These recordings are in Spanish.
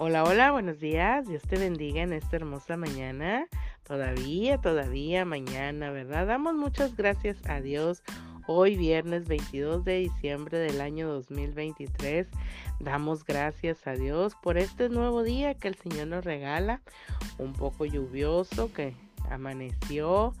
Hola, hola, buenos días. Dios te bendiga en esta hermosa mañana. Todavía, todavía mañana, ¿verdad? Damos muchas gracias a Dios. Hoy viernes 22 de diciembre del año 2023. Damos gracias a Dios por este nuevo día que el Señor nos regala. Un poco lluvioso que amaneció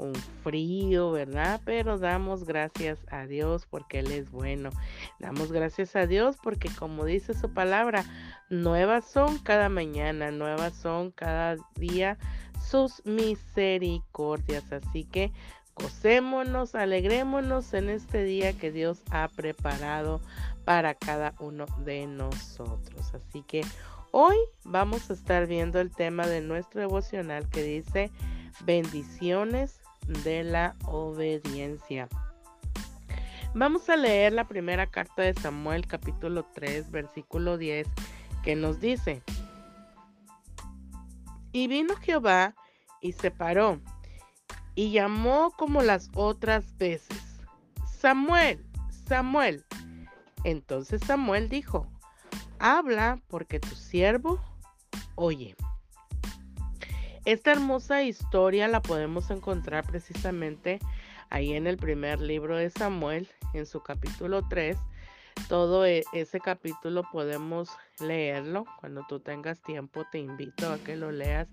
con frío, ¿verdad? Pero damos gracias a Dios porque Él es bueno. Damos gracias a Dios porque como dice su palabra, nuevas son cada mañana, nuevas son cada día sus misericordias. Así que gocémonos, alegrémonos en este día que Dios ha preparado para cada uno de nosotros. Así que hoy vamos a estar viendo el tema de nuestro devocional que dice bendiciones de la obediencia. Vamos a leer la primera carta de Samuel capítulo 3 versículo 10 que nos dice, y vino Jehová y se paró y llamó como las otras veces, Samuel, Samuel. Entonces Samuel dijo, habla porque tu siervo oye. Esta hermosa historia la podemos encontrar precisamente ahí en el primer libro de Samuel, en su capítulo 3. Todo e, ese capítulo podemos leerlo. Cuando tú tengas tiempo, te invito a que lo leas.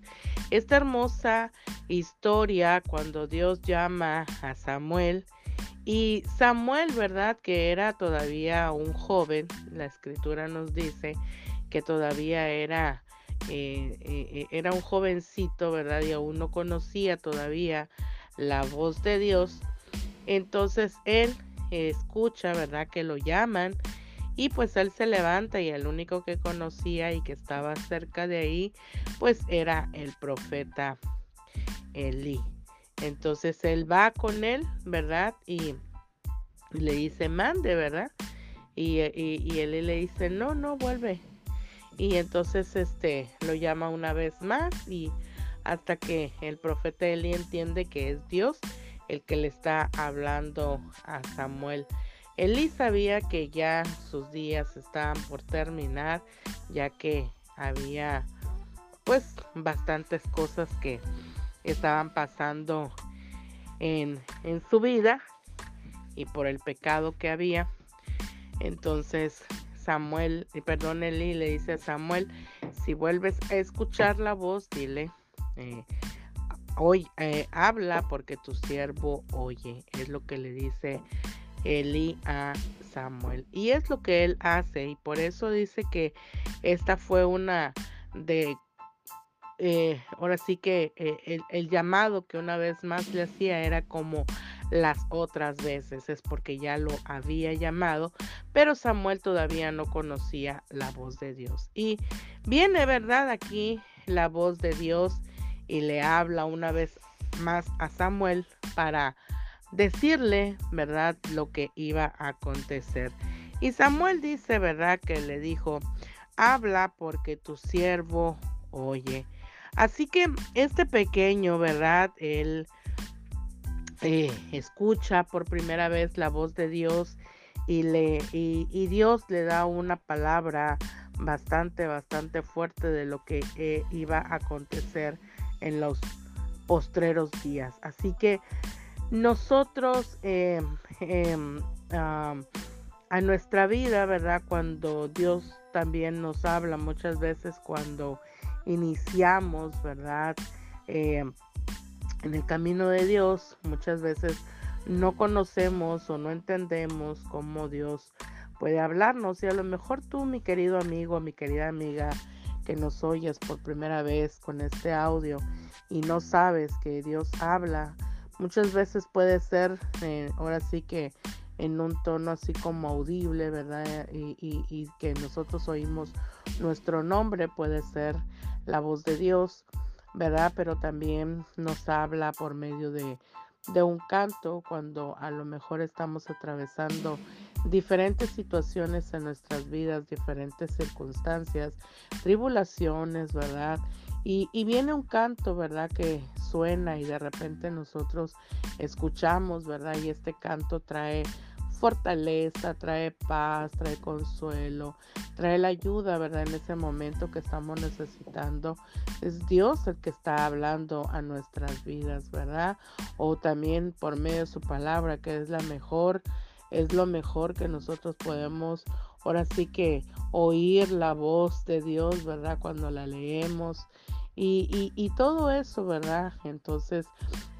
Esta hermosa historia, cuando Dios llama a Samuel, y Samuel, ¿verdad? Que era todavía un joven, la escritura nos dice que todavía era eh, eh, eh, era un jovencito, ¿verdad? Y aún no conocía todavía la voz de Dios. Entonces él escucha, ¿verdad? Que lo llaman y pues él se levanta y el único que conocía y que estaba cerca de ahí, pues era el profeta Elí. Entonces él va con él, ¿verdad? Y le dice, mande, ¿verdad? Y, y, y él le dice, no, no, vuelve, y entonces este lo llama una vez más y hasta que el profeta Eli entiende que es Dios el que le está hablando a Samuel. Eli sabía que ya sus días estaban por terminar, ya que había pues bastantes cosas que estaban pasando en, en su vida y por el pecado que había. Entonces Samuel, perdón, Eli le dice a Samuel, si vuelves a escuchar la voz, dile, eh, hoy eh, habla porque tu siervo oye. Es lo que le dice Eli a Samuel. Y es lo que él hace. Y por eso dice que esta fue una de eh, ahora sí que el, el, llamado que una vez más le hacía era como las otras veces, es porque ya lo había llamado, pero Samuel todavía no conocía la voz de Dios. Y viene, ¿verdad? Aquí la voz de Dios y le habla una vez más a Samuel para decirle, ¿verdad?, lo que iba a acontecer. Y Samuel dice, ¿verdad?, que le dijo, habla porque tu siervo oye. Así que este pequeño, ¿verdad? Él escucha por primera vez la voz de Dios y, le, y, Dios le da una palabra bastante, bastante fuerte de lo que eh, iba a acontecer en los postreros días. Así que nosotros em, em, a nuestra vida, ¿verdad? Cuando Dios también nos habla muchas veces cuando iniciamos, ¿verdad? En el camino de Dios muchas veces no conocemos o no entendemos cómo Dios puede hablarnos y a lo mejor tú mi querido amigo, mi querida amiga que nos oyes por primera vez con este audio y no sabes que Dios habla, muchas veces puede ser eh, ahora sí que en un tono así como audible, ¿verdad? Y, y que nosotros oímos nuestro nombre, puede ser la voz de Dios ¿verdad? Pero también nos habla por medio de, un canto cuando a lo mejor estamos atravesando diferentes situaciones en nuestras vidas, diferentes circunstancias, tribulaciones, ¿verdad? Y, y, viene un canto, ¿verdad? Que suena y de repente nosotros escuchamos, ¿verdad? Y este canto trae fortaleza, trae paz, trae consuelo, trae la ayuda, ¿verdad? En ese momento que estamos necesitando. Es Dios el que está hablando a nuestras vidas, ¿verdad? O también por medio de su palabra, que es la mejor, es lo mejor que nosotros podemos, ahora sí que oír la voz de Dios, ¿verdad? Cuando la leemos. Y, y, todo eso, ¿verdad? Entonces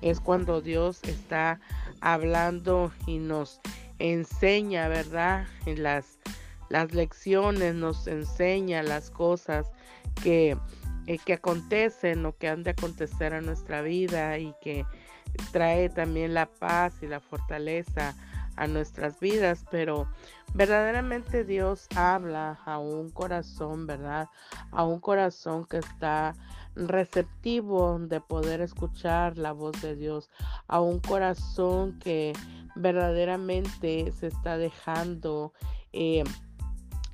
es cuando Dios está hablando y nos enseña, ¿verdad? En las, las lecciones nos enseña las cosas que, eh, que acontecen o que han de acontecer en nuestra vida y que trae también la paz y la fortaleza a nuestras vidas, pero verdaderamente Dios habla a un corazón, ¿verdad? A un corazón que está receptivo de poder escuchar la voz de Dios, a un corazón que verdaderamente se está dejando, eh,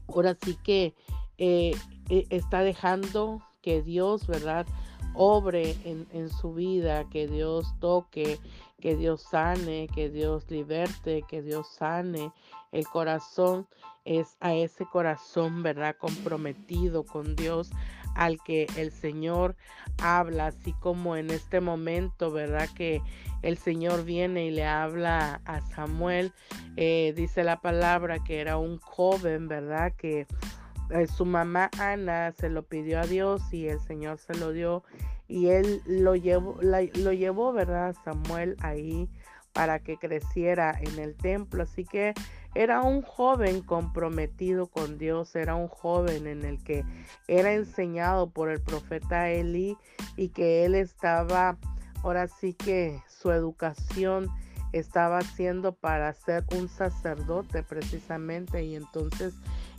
ahora sí que eh, eh, está dejando que Dios, ¿verdad? Obre en, en su vida, que Dios toque, que Dios sane, que Dios liberte, que Dios sane el corazón. Es a ese corazón, ¿verdad? Comprometido con Dios, al que el Señor habla, así como en este momento, ¿verdad? Que el Señor viene y le habla a Samuel, eh, dice la palabra que era un joven, ¿verdad? Que eh, su mamá Ana se lo pidió a Dios y el Señor se lo dio y él lo llevó, lo llevó, ¿verdad? Samuel ahí para que creciera en el templo. Así que era un joven comprometido con Dios, era un joven en el que era enseñado por el profeta Eli y que él estaba, ahora sí que su educación estaba haciendo para ser un sacerdote precisamente y entonces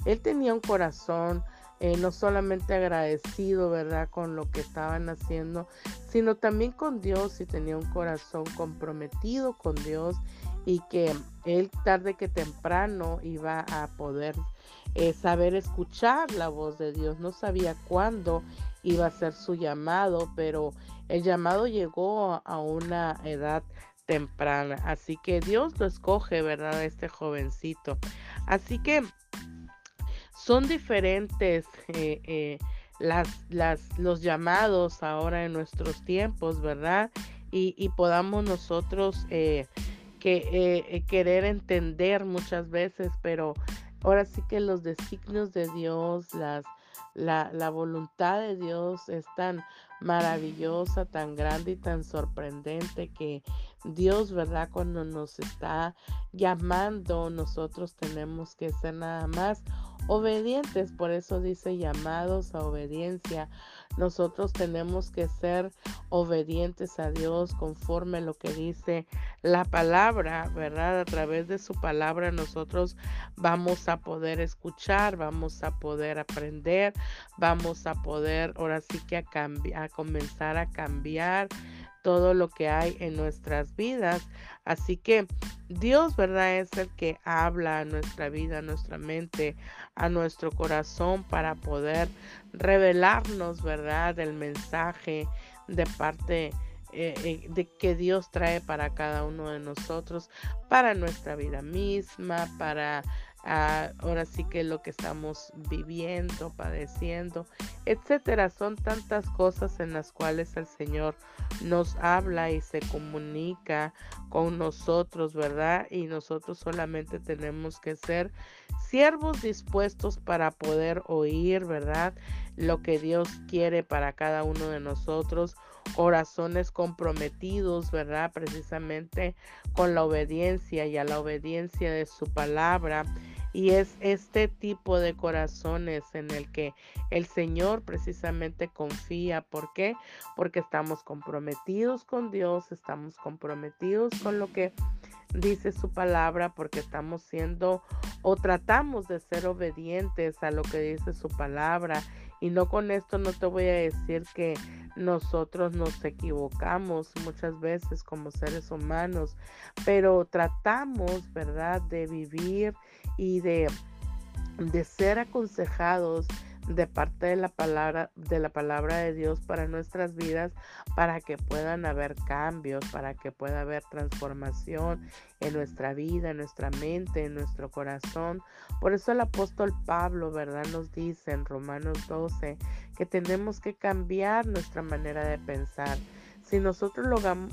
él tenía un corazón eh, no solamente agradecido, ¿verdad?, con lo que estaban haciendo, sino también con Dios y tenía un corazón comprometido con Dios y que él tarde que temprano iba a poder eh, saber escuchar la voz de Dios. No sabía cuándo iba a ser su llamado, pero el llamado llegó a una edad temprana. Así que Dios lo escoge, ¿verdad? Este jovencito. Así que son diferentes eh, eh, las, los llamados ahora en nuestros tiempos, ¿verdad? Y, podamos nosotros que, querer entender muchas veces, pero ahora sí que los designios de Dios, las, la, la voluntad de Dios es tan maravillosa, tan grande y tan sorprendente que Dios, ¿verdad? Cuando nos está llamando, nosotros tenemos que ser nada más obedientes. Por eso dice llamados a obediencia. Nosotros tenemos que ser obedientes a Dios conforme lo que dice la palabra, ¿verdad? A través de su palabra nosotros vamos a poder escuchar, vamos a poder aprender, vamos a poder ahora sí que a, a comenzar a cambiar todo lo que hay en nuestras vidas. Así que Dios, ¿verdad? Es el que habla a nuestra vida, a nuestra mente, a nuestro corazón para poder revelarnos, ¿verdad? El mensaje de parte eh, eh, de que Dios trae para cada uno de nosotros, para nuestra vida misma, para ahora sí que lo que estamos viviendo, padeciendo, etcétera. Son tantas cosas en las cuales el Señor nos habla y se comunica con nosotros, ¿verdad? Y nosotros solamente tenemos que ser siervos dispuestos para poder oír, ¿verdad? Lo que Dios quiere para cada uno de nosotros corazones comprometidos, ¿verdad? Precisamente con la obediencia y a la obediencia de su palabra y es este tipo de corazones en el que el Señor precisamente confía. ¿Por qué? Porque estamos comprometidos con Dios, estamos comprometidos con lo que dice su palabra, porque estamos siendo o tratamos de ser obedientes a lo que dice su palabra. Y no con esto no te voy a decir que nosotros nos equivocamos muchas veces como seres humanos, pero tratamos, ¿verdad?, de vivir y de, de ser aconsejados de parte de la palabra de la palabra de Dios para nuestras vidas para que puedan haber cambios, para que pueda haber transformación en nuestra vida, en nuestra mente, en nuestro corazón. Por eso el apóstol Pablo, ¿verdad? Nos dice en Romanos 12 que tenemos que cambiar nuestra manera de pensar. Si nosotros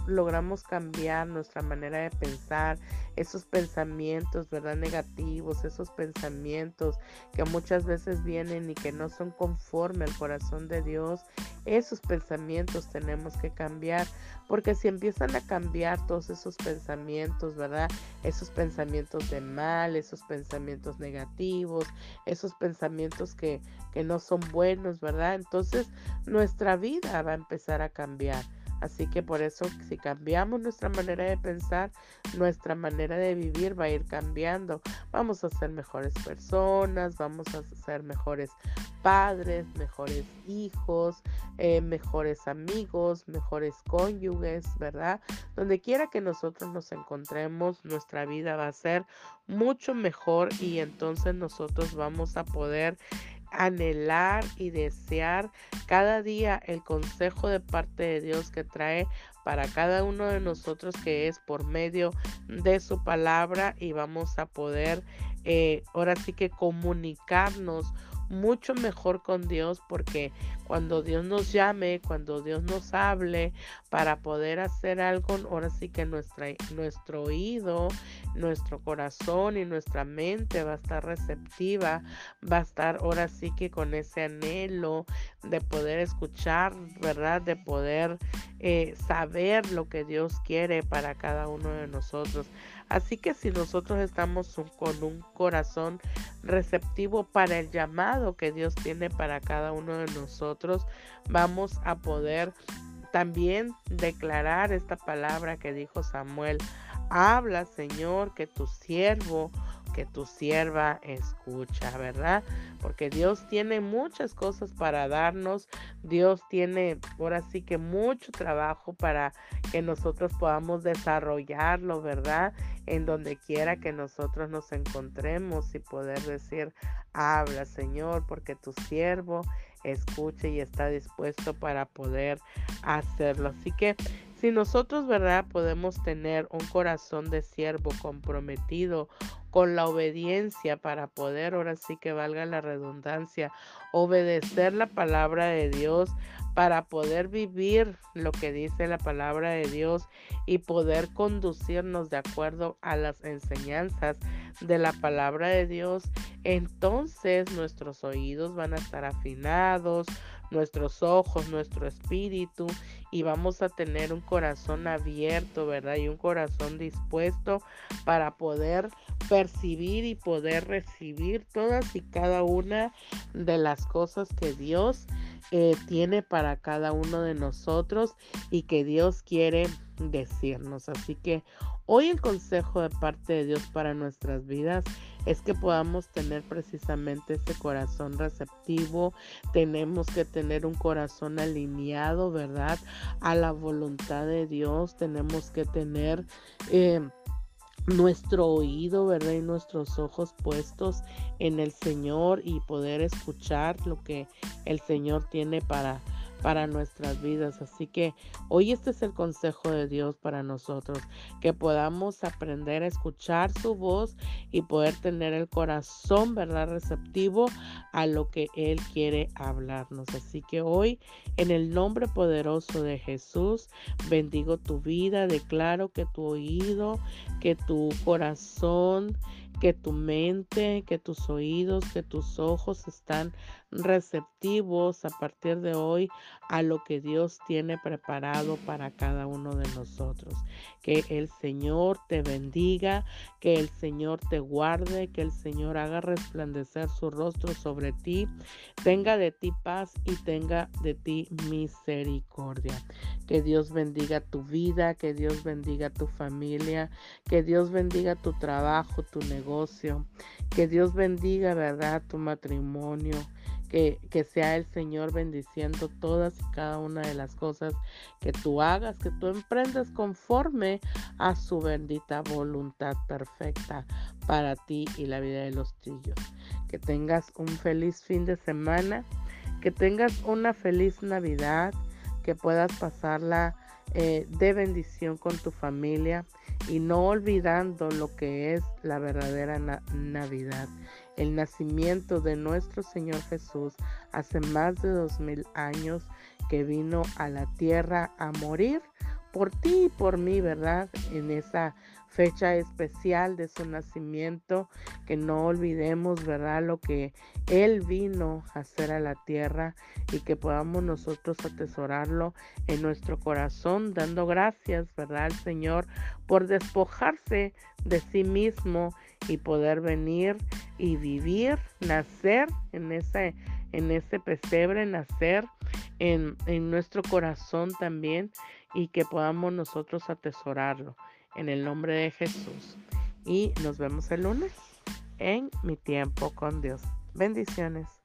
logramos cambiar nuestra manera de pensar, esos pensamientos, ¿verdad? Negativos, esos pensamientos que muchas veces vienen y que no son conforme al corazón de Dios, esos pensamientos tenemos que cambiar, porque si empiezan a cambiar todos esos pensamientos, ¿verdad? Esos pensamientos de mal, esos pensamientos negativos, esos pensamientos que, que no son buenos, ¿verdad? Entonces nuestra vida va a empezar a cambiar. Así que por eso si cambiamos nuestra manera de pensar, nuestra manera de vivir va a ir cambiando. Vamos a ser mejores personas, vamos a ser mejores padres, mejores hijos, eh, mejores amigos, mejores cónyuges, ¿verdad? Donde quiera que nosotros nos encontremos, nuestra vida va a ser mucho mejor y entonces nosotros vamos a poder anhelar y desear cada día el consejo de parte de Dios que trae para cada uno de nosotros que es por medio de su palabra y vamos a poder eh, ahora sí que comunicarnos mucho mejor con Dios porque cuando Dios nos llame, cuando Dios nos hable para poder hacer algo, ahora sí que nuestro oído, nuestro corazón y nuestra mente va a estar receptiva, va a estar ahora sí que con ese anhelo de poder escuchar, ¿verdad? De poder eh, saber lo que Dios quiere para cada uno de nosotros. Así que si nosotros estamos con un corazón receptivo para el llamado que Dios tiene para cada uno de nosotros, vamos a poder también declarar esta palabra que dijo Samuel. Habla, Señor, que tu siervo que tu sierva escucha, ¿verdad? Porque Dios tiene muchas cosas para darnos, Dios tiene ahora sí que mucho trabajo para que nosotros podamos desarrollarlo, ¿verdad? En donde quiera que nosotros nos encontremos y poder decir, habla Señor, porque tu siervo escuche y está dispuesto para poder hacerlo. Así que si nosotros, ¿verdad? Podemos tener un corazón de siervo comprometido, con la obediencia para poder, ahora sí que valga la redundancia, obedecer la palabra de Dios para poder vivir lo que dice la palabra de Dios y poder conducirnos de acuerdo a las enseñanzas de la palabra de Dios, entonces nuestros oídos van a estar afinados, nuestros ojos, nuestro espíritu y vamos a tener un corazón abierto, ¿verdad? Y un corazón dispuesto para poder percibir y poder recibir todas y cada una de las cosas que Dios eh, tiene para cada uno de nosotros y que Dios quiere decirnos. Así que hoy el consejo de parte de Dios para nuestras vidas es que podamos tener precisamente ese corazón receptivo. Tenemos que tener un corazón alineado, ¿verdad? A la voluntad de Dios. Tenemos que tener... Eh, nuestro oído, ¿verdad? Y nuestros ojos puestos en el Señor y poder escuchar lo que el Señor tiene para para nuestras vidas. Así que hoy este es el consejo de Dios para nosotros, que podamos aprender a escuchar su voz y poder tener el corazón, ¿verdad? Receptivo a lo que Él quiere hablarnos. Así que hoy, en el nombre poderoso de Jesús, bendigo tu vida, declaro que tu oído, que tu corazón, que tu mente, que tus oídos, que tus ojos están receptivos a partir de hoy a lo que Dios tiene preparado para cada uno de nosotros. Que el Señor te bendiga, que el Señor te guarde, que el Señor haga resplandecer su rostro sobre ti, tenga de ti paz y tenga de ti misericordia. Que Dios bendiga tu vida, que Dios bendiga tu familia, que Dios bendiga tu trabajo, tu negocio, que Dios bendiga, ¿verdad?, tu matrimonio que, sea el Señor bendiciendo todas y cada una de las cosas que tú hagas, que tú emprendas conforme a su bendita voluntad perfecta para ti y la vida de los tuyos. que tengas un feliz fin de semana, que tengas una feliz Navidad, que puedas pasarla eh, de bendición con tu familia y no olvidando lo que es la verdadera Navidad. El nacimiento de nuestro Señor Jesús hace más de dos mil años que vino a la tierra a morir por ti y por mí, ¿verdad? En esa fecha especial de su nacimiento, que no olvidemos, ¿verdad? Lo que Él vino a hacer a la tierra y que podamos nosotros atesorarlo en nuestro corazón, dando gracias, ¿verdad? Al Señor por despojarse de sí mismo y poder venir y vivir, nacer en ese, en ese pesebre, nacer en, en nuestro corazón también y que podamos nosotros atesorarlo en el nombre de Jesús. Y nos vemos el lunes en mi tiempo con Dios. Bendiciones.